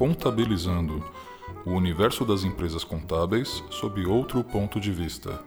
Contabilizando o universo das empresas contábeis sob outro ponto de vista.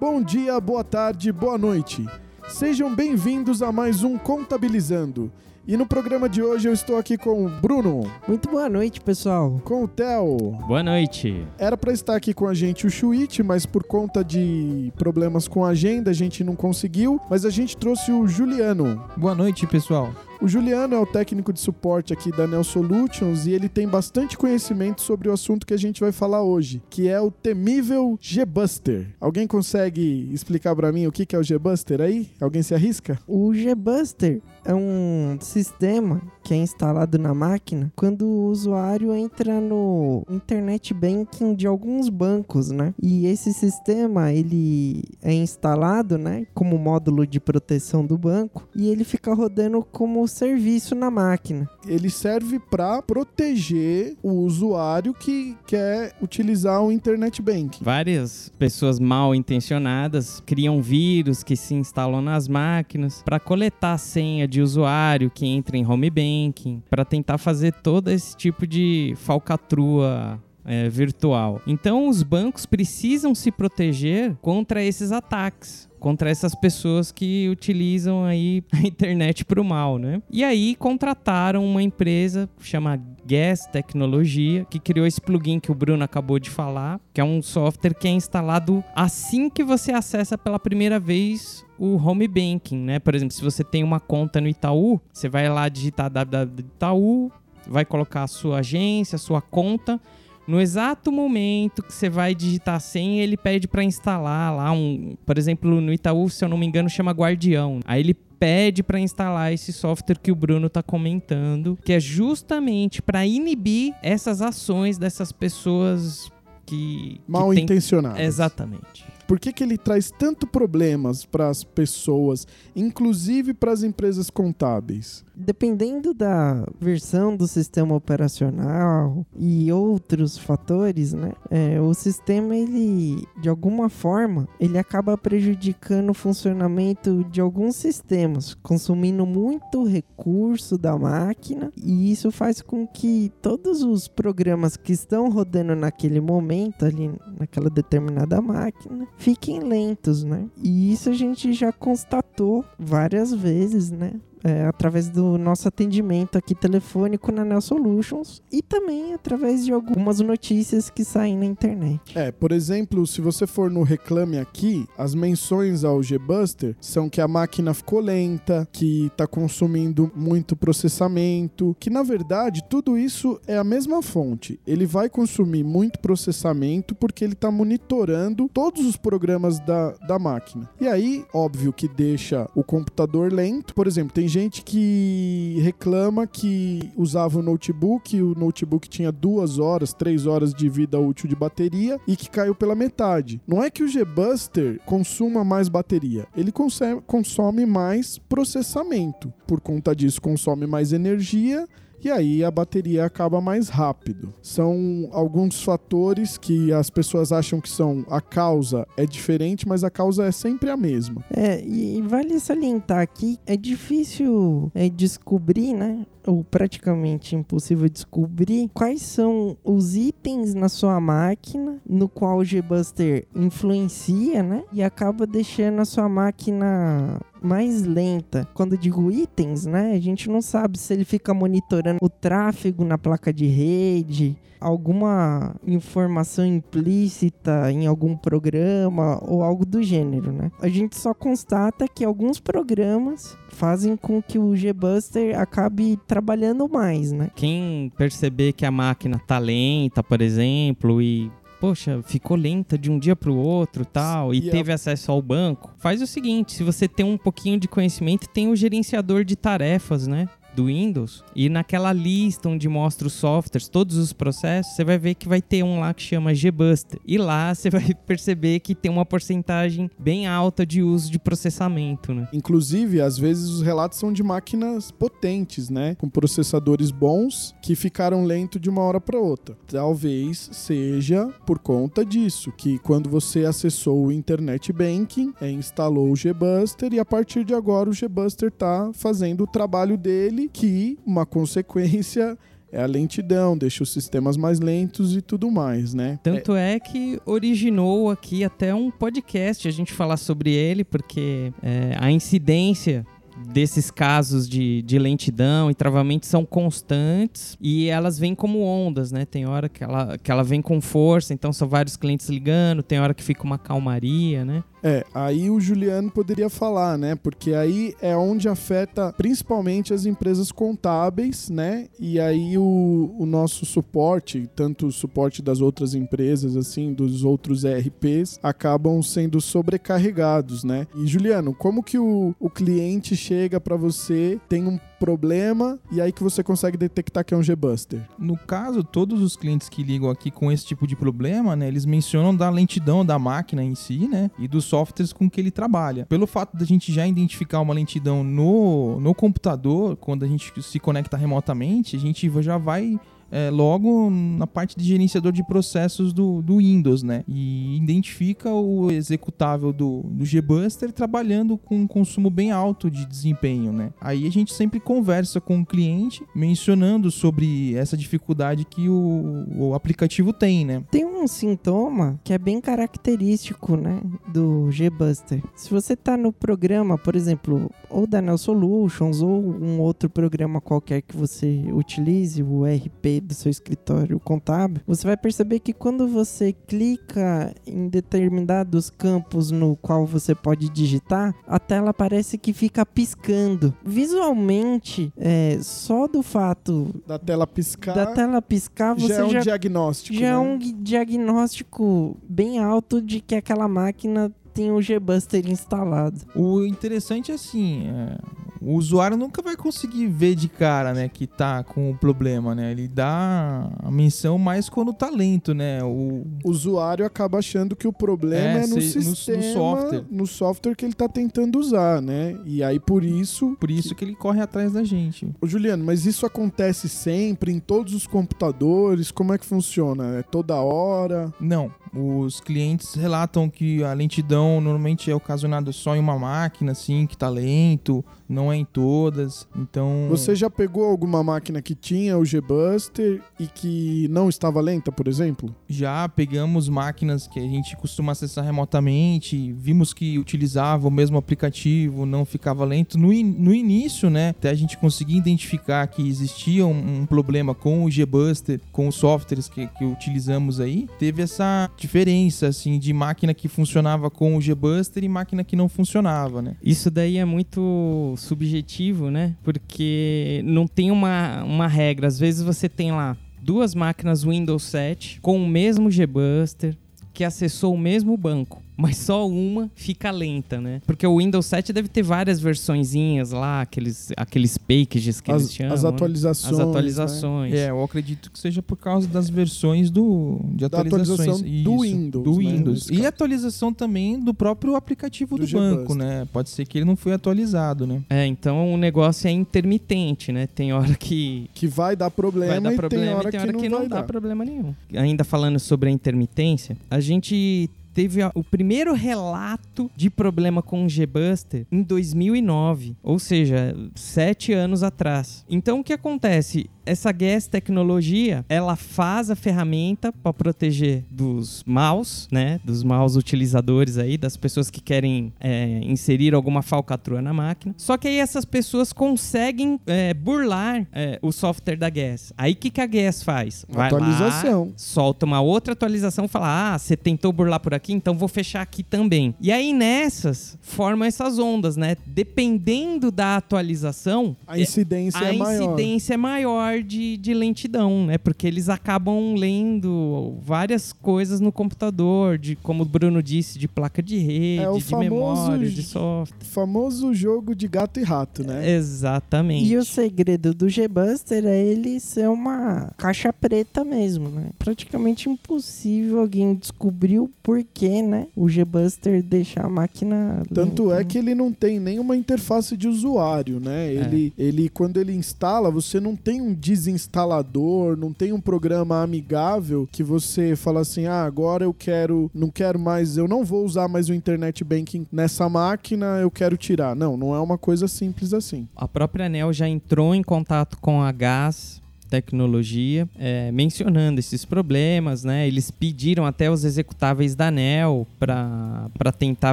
Bom dia, boa tarde, boa noite. Sejam bem-vindos a mais um Contabilizando. E no programa de hoje eu estou aqui com o Bruno, Muito boa noite, pessoal. com o Theo. Boa noite. Era para estar aqui com a gente o Chuit, mas por conta de problemas com a agenda a gente não conseguiu. Mas a gente trouxe o Juliano. Boa noite, pessoal. O Juliano é o técnico de suporte aqui da Nel Solutions e ele tem bastante conhecimento sobre o assunto que a gente vai falar hoje, que é o temível G-Buster. Alguém consegue explicar para mim o que que é o G-Buster aí? Alguém se arrisca? O G-Buster é um sistema que é instalado na máquina quando o usuário entra no internet banking de alguns bancos, né? E esse sistema ele é instalado, né, como módulo de proteção do banco e ele fica rodando como serviço na máquina. Ele serve para proteger o usuário que quer utilizar o internet banking. Várias pessoas mal intencionadas criam vírus que se instalam nas máquinas para coletar a senha de usuário que entra em home banking, para tentar fazer todo esse tipo de falcatrua é, virtual. Então, os bancos precisam se proteger contra esses ataques. Contra essas pessoas que utilizam aí a internet para o mal, né? E aí contrataram uma empresa chama Gas Tecnologia, que criou esse plugin que o Bruno acabou de falar, que é um software que é instalado assim que você acessa pela primeira vez o home banking, né? Por exemplo, se você tem uma conta no Itaú, você vai lá digitar www Itaú, vai colocar a sua agência, a sua conta. No exato momento que você vai digitar a senha, ele pede para instalar lá um, por exemplo, no Itaú, se eu não me engano, chama Guardião. Aí ele pede para instalar esse software que o Bruno tá comentando, que é justamente para inibir essas ações dessas pessoas que, que Mal tem- intencionados. Exatamente. Por que, que ele traz tanto problemas para as pessoas, inclusive para as empresas contábeis? Dependendo da versão do sistema operacional e outros fatores, né? é, o sistema, ele, de alguma forma, ele acaba prejudicando o funcionamento de alguns sistemas, consumindo muito recurso da máquina, e isso faz com que todos os programas que estão rodando naquele momento, ali naquela determinada máquina, fiquem lentos, né? E isso a gente já constatou várias vezes, né? É, através do nosso atendimento aqui telefônico na Nel Solutions e também através de algumas notícias que saem na internet. É, por exemplo, se você for no Reclame Aqui, as menções ao G-Buster são que a máquina ficou lenta, que está consumindo muito processamento, que na verdade tudo isso é a mesma fonte. Ele vai consumir muito processamento porque ele está monitorando todos os programas da, da máquina. E aí, óbvio que deixa o computador lento. Por exemplo, tem gente que reclama que usava o notebook, o notebook tinha duas horas, três horas de vida útil de bateria e que caiu pela metade. Não é que o G-Buster consuma mais bateria, ele consome mais processamento. Por conta disso, consome mais energia. E aí a bateria acaba mais rápido. São alguns fatores que as pessoas acham que são a causa é diferente, mas a causa é sempre a mesma. É, e vale salientar aqui, é difícil é, descobrir, né? Ou praticamente impossível descobrir quais são os itens na sua máquina no qual o G-Buster influencia, né? E acaba deixando a sua máquina mais lenta. Quando eu digo itens, né? A gente não sabe se ele fica monitorando o tráfego na placa de rede, alguma informação implícita em algum programa ou algo do gênero, né? A gente só constata que alguns programas fazem com que o G-Buster acabe trabalhando mais, né? Quem perceber que a máquina tá lenta, por exemplo, e poxa, ficou lenta de um dia pro outro, tal, e, E a- teve acesso ao banco, faz o seguinte, se você tem um pouquinho de conhecimento, tem o gerenciador de tarefas, né? Do Windows e naquela lista onde mostra os softwares, todos os processos, você vai ver que vai ter um lá que chama GBuster. E lá você vai perceber que tem uma porcentagem bem alta de uso de processamento, né? Inclusive, às vezes os relatos são de máquinas potentes, né? Com processadores bons que ficaram lentos de uma hora para outra. Talvez seja por conta disso, que quando você acessou o Internet Banking, é, instalou o GBuster e a partir de agora o GBuster tá fazendo o trabalho dele, que uma consequência é a lentidão, deixa os sistemas mais lentos e tudo mais, né? Tanto é, que originou aqui até um podcast a gente falar sobre ele, porque é, a incidência desses casos de, de lentidão e travamento são constantes e elas vêm como ondas, né? Tem hora que ela, que ela vem com força, então são vários clientes ligando, tem hora que fica uma calmaria, né? É, aí o Juliano poderia falar, né? Porque aí é onde afeta principalmente as empresas contábeis, né? E aí o, o nosso suporte, tanto o suporte das outras empresas, assim, dos outros ERPs, acabam sendo sobrecarregados, né? E Juliano, como que o, o cliente chega para você, tem um problema e aí que você consegue detectar que é um G-Buster? No caso, todos os clientes que ligam aqui com esse tipo de problema, né, eles mencionam da lentidão da máquina em si, né, e dos softwares com que ele trabalha. Pelo fato da gente já identificar uma lentidão no, no computador, quando a gente se conecta remotamente, a gente já vai é, logo na parte de gerenciador de processos do, do Windows, né? E identifica o executável do, do GBuster trabalhando com um consumo bem alto de desempenho, né? Aí a gente sempre conversa com o cliente mencionando sobre essa dificuldade que o, o aplicativo tem, né? Tem um sintoma que é bem característico, né, do GBuster. Se você tá no programa, por exemplo, ou da Nel Solutions ou um outro programa qualquer que você utilize, o RP do seu escritório contábil, você vai perceber que quando você clica em determinados campos no qual você pode digitar, a tela parece que fica piscando. Visualmente, é, só do fato da tela piscar, da tela piscar você já é um já, diagnóstico. já é né? um diagnóstico bem alto de que aquela máquina tem o G-Buster instalado. O interessante é assim, é, o usuário nunca vai conseguir ver de cara, né, que tá com o problema, né? Ele dá a menção mais quando tá lento, né? O O usuário acaba achando que o problema É, é, no se- no- no sistema, software. no software que ele tá tentando usar, né? E aí por isso, por isso que ele corre atrás da gente. Ô, Juliano, mas isso acontece sempre em todos os computadores? Como é que funciona? É toda hora? Não, os clientes relatam que a lentidão normalmente é ocasionada só em uma máquina, assim, que tá lento, não é em todas. Então. Você já pegou alguma máquina que tinha o G-Buster e que não estava lenta, por exemplo? Já pegamos máquinas que a gente costuma acessar remotamente, vimos que utilizava o mesmo aplicativo, não ficava lento. No, in- no início, né, até a gente conseguir identificar que existia um, um problema com o G-Buster, com os softwares que, que utilizamos aí, teve essa diferença, assim, de máquina que funcionava com o G-Buster e máquina que não funcionava, né? Isso daí é muito subjetivo, né? Porque não tem uma, uma regra. Às vezes você tem lá duas máquinas Windows 7 com o mesmo G-Buster que acessou o mesmo banco. Mas só uma fica lenta, né? Porque o Windows 7 deve ter várias versõezinhas lá, aqueles, aqueles packages que eles As, chamam. as né? atualizações. As né? atualizações. É, eu acredito que seja por causa das versões do, de Da atualizações. atualização do Windows, Do né, Windows. E atualização também do próprio aplicativo Do do, banco, né? Pode ser que ele não foi atualizado, né? É, então o negócio é intermitente, né? Tem hora que Que vai dar problema, vai dar e problema tem hora, e tem hora que, não, vai dá dar. problema nenhum. Ainda falando sobre a intermitência, a gente teve o primeiro relato de problema com o G-Buster em 2009, ou seja, sete anos atrás. Então o que acontece? Essa Gas Tecnologia, ela faz a ferramenta para proteger dos maus, né? Dos maus utilizadores aí, das pessoas que querem é, inserir alguma falcatrua na máquina. Só que aí essas pessoas conseguem é, burlar é, o software da Gas. Aí o que, que a Gas faz? Vai lá, Atualização. solta uma outra atualização e fala: Ah, você tentou burlar por aqui, então vou fechar aqui também. E aí nessas formam essas ondas, né? Dependendo da atualização, A incidência a é maior. incidência é maior de, de lentidão, né? Porque eles acabam lendo várias coisas no computador, de como o Bruno disse, de placa de rede, É o de famoso memória, de software. Famoso jogo de gato e rato, né? Exatamente. E o segredo do G-Buster é ele ser uma caixa preta mesmo, né? Praticamente impossível alguém descobrir o porquê, né? O G-Buster deixar a máquina. Tanto lenta, é que ele não tem nenhuma interface de usuário, né? Ele, ele, quando ele instala, você não tem um desinstalador, não tem um programa amigável que você fala assim, ah, agora eu quero, não quero mais, eu não vou usar mais o internet banking nessa máquina, eu quero tirar. Não, não é uma coisa simples assim. A própria ANEL já entrou em contato com a GAS Tecnologia, é, mencionando esses problemas, né? Eles pediram até os executáveis da ANEL para tentar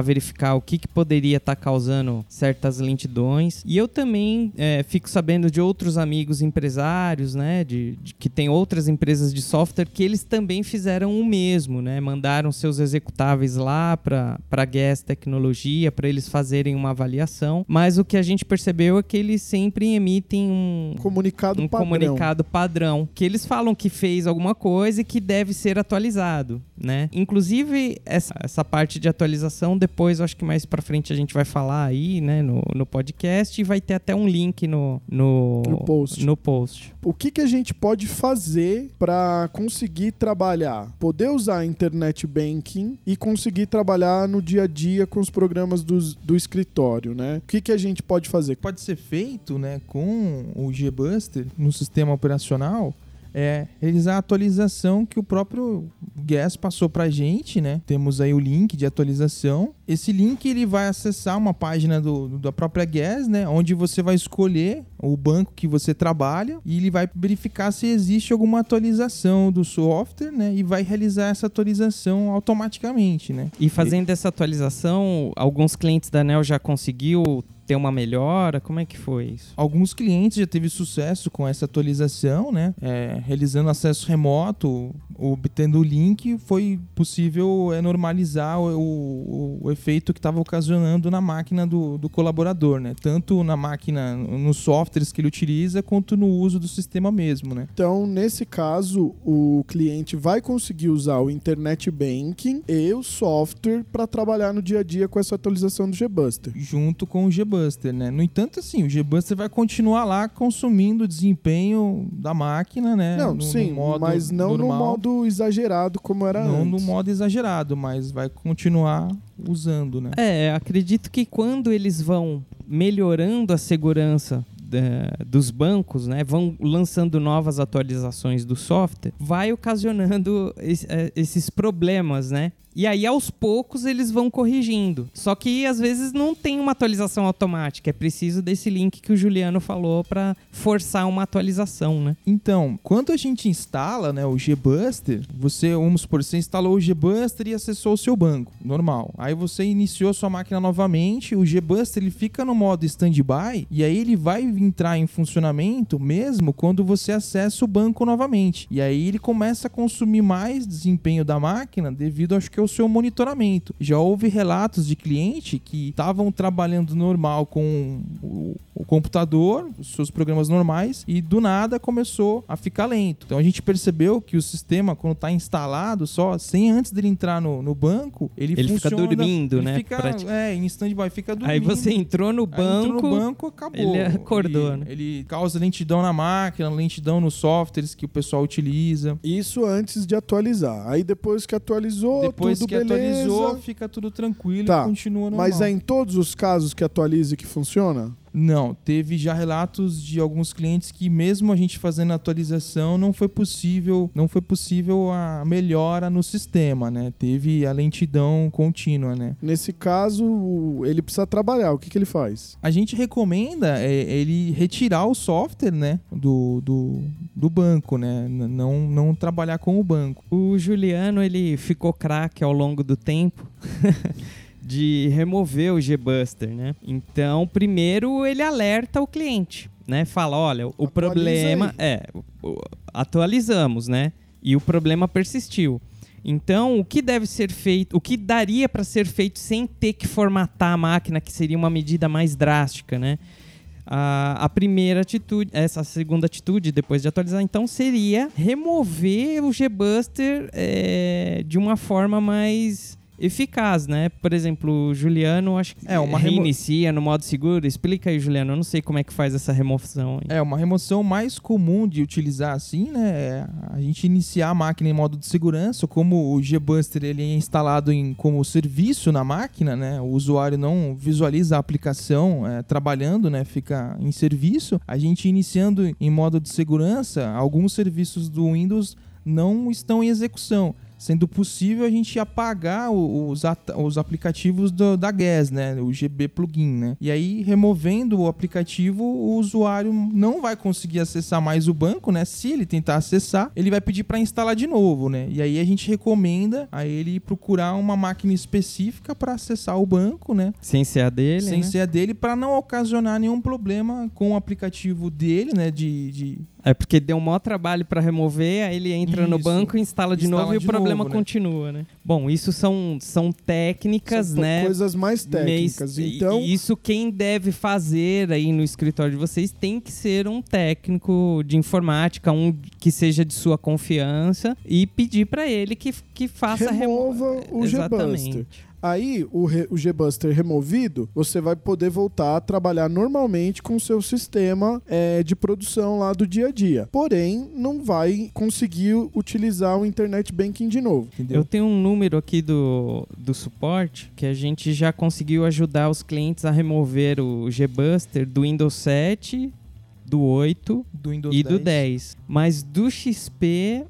verificar o que, que poderia estar tá causando certas lentidões. E eu também é, fico sabendo de outros amigos empresários, né? De, de, que tem outras empresas de software que eles também fizeram o mesmo, né? Mandaram seus executáveis lá para a Guess Tecnologia para eles fazerem uma avaliação. Mas o que a gente percebeu é que eles sempre emitem um comunicado um padrão. comunicado padrão que eles falam que fez alguma coisa e que deve ser atualizado, né? Inclusive essa, essa parte de atualização depois, acho que mais para frente a gente vai falar aí, né, no, no podcast e vai ter até um link no no, no post. No post. O que que a gente pode fazer para conseguir trabalhar, poder usar a internet banking e conseguir trabalhar no dia a dia com os programas do, do escritório, né? O que que a gente pode fazer? Pode ser feito, né, com o GBuster no sistema operacional é realizar a atualização que o próprio Guess passou para a gente, né? Temos aí o link de atualização. Esse link ele vai acessar uma página do, do, da própria Guess, né? Onde você vai escolher o banco que você trabalha e ele vai verificar se existe alguma atualização do software, né? E vai realizar essa atualização automaticamente, né? E fazendo essa atualização, alguns clientes da Nel já conseguiu ter uma melhora? Como é que foi isso? Alguns clientes já teve sucesso com essa atualização, né? É, realizando acesso remoto, obtendo o link, foi possível é, normalizar o, o, o efeito que estava ocasionando na máquina do, do, colaborador, né? Tanto na máquina, nos softwares que ele utiliza, quanto no uso do sistema mesmo, né? Então, nesse caso, o cliente vai conseguir usar o Internet Banking e o software para trabalhar no dia a dia com essa atualização do GBuster. Junto com o GBuster né? No entanto, assim, o G-Buster vai continuar lá consumindo o desempenho da máquina, né? Não, no, sim, no mas não normal. no modo exagerado como era não antes. Não no modo exagerado, mas vai continuar usando, né? É, acredito que quando eles vão melhorando a segurança dos bancos, né, vão lançando novas atualizações do software, vai ocasionando é, esses problemas, né? E aí, aos poucos, eles vão corrigindo. Só que às vezes não tem uma atualização automática. É preciso desse link que o Juliano falou para forçar uma atualização, né? Então, quando a gente instala né, o GBuster, você, vamos supor, você instalou o GBuster e acessou o seu banco. Normal. Aí você iniciou sua máquina novamente, o GBuster ele fica no modo standby e aí ele vai entrar em funcionamento mesmo quando você acessa o banco novamente. E aí ele começa a consumir mais desempenho da máquina devido, acho que, seu monitoramento. Já houve relatos de cliente que estavam trabalhando normal com o, o computador, os seus programas normais, e do nada começou a ficar lento. Então a gente percebeu que o sistema, quando está instalado só, sem antes dele entrar no, no banco, ele, ele funciona, fica dormindo, ele né? Fica, é, em stand-by, fica dormindo. Aí você entrou no banco, entrou no banco acabou. Ele acordou, ele, né? Ele causa lentidão na máquina, lentidão nos softwares que o pessoal utiliza. Isso antes de atualizar. Aí depois que atualizou, depois tudo que beleza. atualizou, fica tudo tranquilo tá. e continua normal. Mas é em todos os casos que atualiza que funciona? Não, teve já relatos de alguns clientes que mesmo a gente fazendo a atualização não foi possível, não foi possível a melhora no sistema, né? Teve a lentidão contínua, né? Nesse caso, ele precisa trabalhar. O que, que ele faz? A gente recomenda é, ele retirar o software, né, do, do, do banco, né? Não, não trabalhar com o banco. O Juliano, ele ficou craque ao longo do tempo. de remover o G-Buster, né? Então, primeiro ele alerta o cliente, né? Fala, olha, o Atualiza problema aí. é atualizamos, né? E o problema persistiu. Então, o que deve ser feito, o que daria para ser feito sem ter que formatar a máquina, que seria uma medida mais drástica, né? A, primeira atitude, essa segunda atitude, depois de atualizar, então, seria remover o G-Buster é, de uma forma mais eficaz, né? Por exemplo, o Juliano, acho que É, uma remo- reinicia no modo seguro. Explica aí, Juliano. Eu não sei como é que faz essa remoção. aí. É, uma remoção mais comum de utilizar assim, né? É a gente iniciar a máquina em modo de segurança, como o G-Buster ele é instalado em, como serviço na máquina, né? O usuário não visualiza a aplicação é, trabalhando, né? Fica em serviço. A gente iniciando em modo de segurança, alguns serviços do Windows não estão em execução. Sendo possível a gente apagar os, os aplicativos do- da GAS, né? O GB plugin, né? E aí, removendo o aplicativo, o usuário não vai conseguir acessar mais o banco, né? Se ele tentar acessar, ele vai pedir para instalar de novo, né? E aí a gente recomenda a ele procurar uma máquina específica para acessar o banco, né? Sem ser a dele, sem né? ser a dele, para não ocasionar nenhum problema com o aplicativo dele, né? De, de É porque deu um maior trabalho pra remover, aí ele entra no Isso. banco, instala de Instala novo e o de problema novo, né? continua, né? Bom, isso são, são técnicas, São né? coisas mais técnicas. Mês- Então, isso quem deve fazer aí no escritório de vocês tem que ser um técnico de informática, um que seja de sua confiança e pedir pra ele que, que faça a remo- remova o Exatamente. Aí, o, re- o Gbuster removido, você vai poder voltar a trabalhar normalmente com o seu sistema é, de produção lá do dia a dia. Porém, não vai conseguir utilizar o Internet Banking de novo. entendeu? Eu tenho um número aqui do, do suporte que a gente já conseguiu ajudar os clientes a remover o Gbuster do Windows 7, do 8 do Windows e do 10. Mas do XP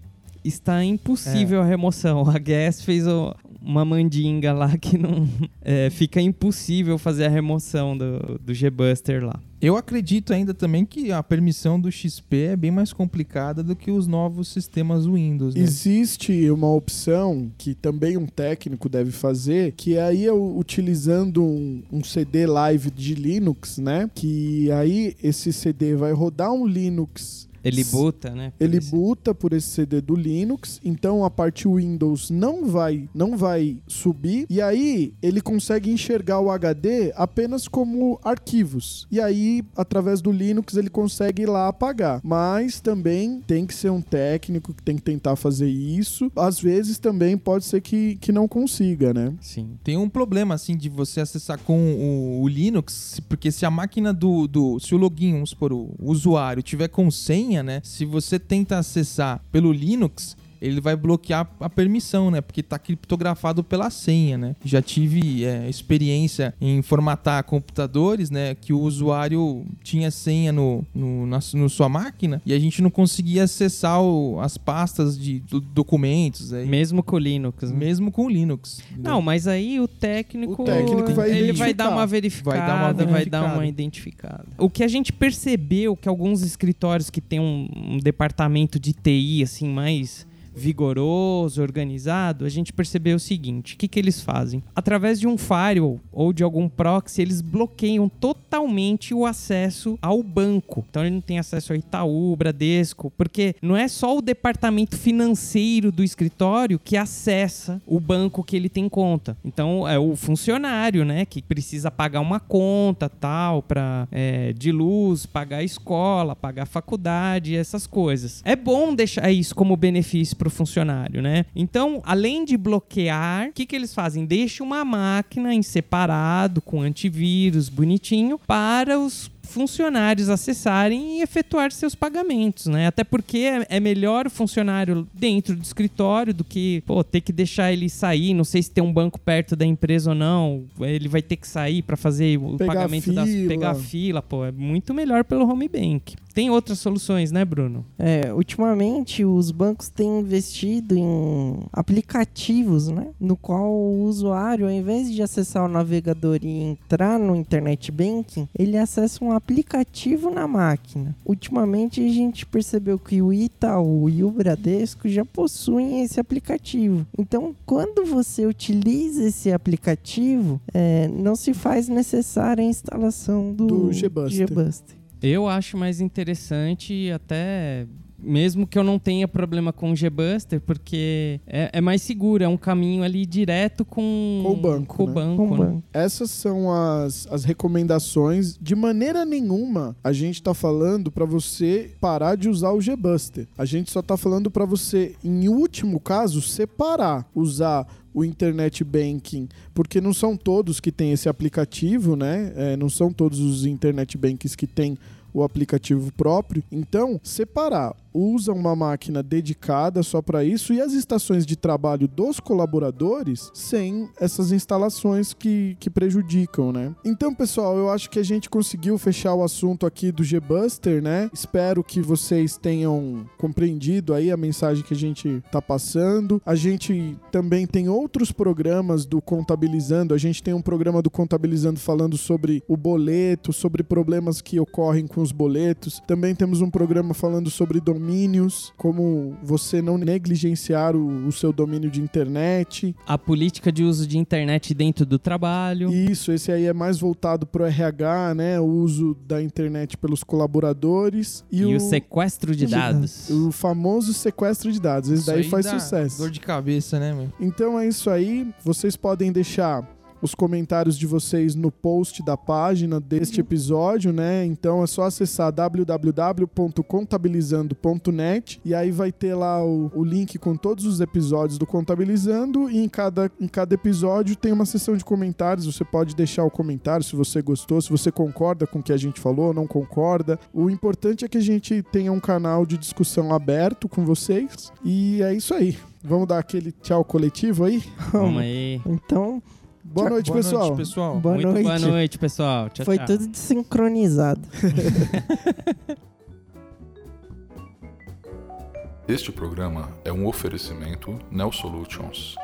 está impossível a remoção. A Guess fez o- uma mandinga lá que não é, fica impossível fazer a remoção do, do Gbuster lá. Eu acredito ainda também que a permissão do XP é bem mais complicada do que os novos sistemas Windows, né? Existe uma opção que também um técnico deve fazer, que aí é utilizando um, um CD live de Linux, né? Que aí esse CD vai rodar um Linux Ele buta, né? Ele esse- buta por esse CD do Linux, então a parte Windows não vai, não vai subir e aí ele consegue enxergar o HD apenas como arquivos. E aí, através do Linux, ele consegue ir lá apagar. Mas também tem que ser um técnico que tem que tentar fazer isso. Às vezes também pode ser que, que não consiga, né? Sim. Tem um problema, assim, de você acessar com o, o Linux, porque se a máquina do, do. Se o login, vamos supor, o usuário tiver com senha, né? Se você tenta acessar pelo Linux. Ele vai bloquear a permissão, né? Porque tá criptografado pela senha, né? Já tive é, experiência em formatar computadores, né? Que o usuário tinha senha no, no, na no sua máquina e a gente não conseguia acessar o- as pastas de do- documentos. Aí, Mesmo com o Linux. né? mesmo com o Linux. entendeu? Não, mas aí o técnico, O técnico vai ele vai dar uma verificada, Vai dar uma vai dar uma, identificada. O que a gente percebeu que alguns escritórios que tem um, um departamento de TI assim mais vigoroso, organizado, a gente percebeu o seguinte: o que, que eles fazem? Através de um firewall ou de algum proxy, eles bloqueiam totalmente o acesso ao banco. Então ele não tem acesso ao Itaú, Bradesco, porque não é só o departamento financeiro do escritório que acessa o banco que ele tem conta. Então é o funcionário, né, que precisa pagar uma conta tal para de luz, pagar a escola, pagar a faculdade, essas coisas. É bom deixar isso como benefício para o funcionário, né? Então, além de bloquear, o que, que eles fazem? Deixa uma máquina em separado com antivírus bonitinho para os funcionários acessarem e efetuar seus pagamentos, né? Até porque é, é melhor o funcionário dentro do escritório do que, pô, ter que deixar ele sair, não sei se tem um banco perto da empresa ou não, ele vai ter que sair para fazer o Pegar pagamento das pegar fila, pô, é muito melhor pelo home bank. Tem outras soluções, né, Bruno? É, ultimamente os bancos têm investido em aplicativos, né? No qual o usuário, ao invés de acessar o navegador e entrar no internet banking, ele acessa um aplicativo na máquina. Ultimamente a gente percebeu que o Itaú e o Bradesco já possuem esse aplicativo. Então, quando você utiliza esse aplicativo, é, não se faz necessária a instalação do, Do Gbuster. Gbuster. Eu acho mais interessante até mesmo que eu não tenha problema com o Gbuster, porque é, é mais seguro, é um caminho ali direto com, Com o banco, com o né? banco, Com o né? banco. Essas são as, as recomendações. De maneira nenhuma a gente tá falando para você parar de usar o Gbuster. A gente só tá falando para você, em último caso, separar, usar o internet banking, porque não são todos que têm esse aplicativo, né? É, não são todos os internet bankings que têm o aplicativo próprio. Então, separar usa uma máquina dedicada só para isso e as estações de trabalho dos colaboradores sem essas instalações que, que prejudicam, né? Então, pessoal, eu acho que a gente conseguiu fechar o assunto aqui do G-Buster, né? Espero que vocês tenham compreendido aí a mensagem que a gente tá passando. A gente também tem outros programas do Contabilizando. A gente tem um programa do Contabilizando falando sobre o boleto, sobre problemas que ocorrem com os boletos. Também temos um programa falando sobre domínios, como você não negligenciar o, o seu domínio de internet. A política de uso de internet dentro do trabalho. Isso, esse aí é mais voltado pro RH, né? O uso da internet pelos colaboradores. E, o... sequestro de dados. O famoso sequestro de dados. Esse Isso daí aí faz dá sucesso. Dor de cabeça, né, meu? Então é isso aí. Vocês podem deixar os comentários de vocês no post da página deste episódio, né? Então é só acessar www.contabilizando.net e aí vai ter lá o, o link com todos os episódios do Contabilizando e em cada, em cada episódio tem uma seção de comentários. Você pode deixar o comentário se você gostou, se você concorda com o que a gente falou, não concorda. O importante é que a gente tenha um canal de discussão aberto com vocês e é isso aí. Vamos dar aquele tchau coletivo aí? Vamos aí. Então, Boa noite, Boa pessoal. noite, pessoal. boa Muito noite. boa noite, pessoal. Tchau, Foi tchau. tudo desincronizado. Este programa é um oferecimento Neo Solutions.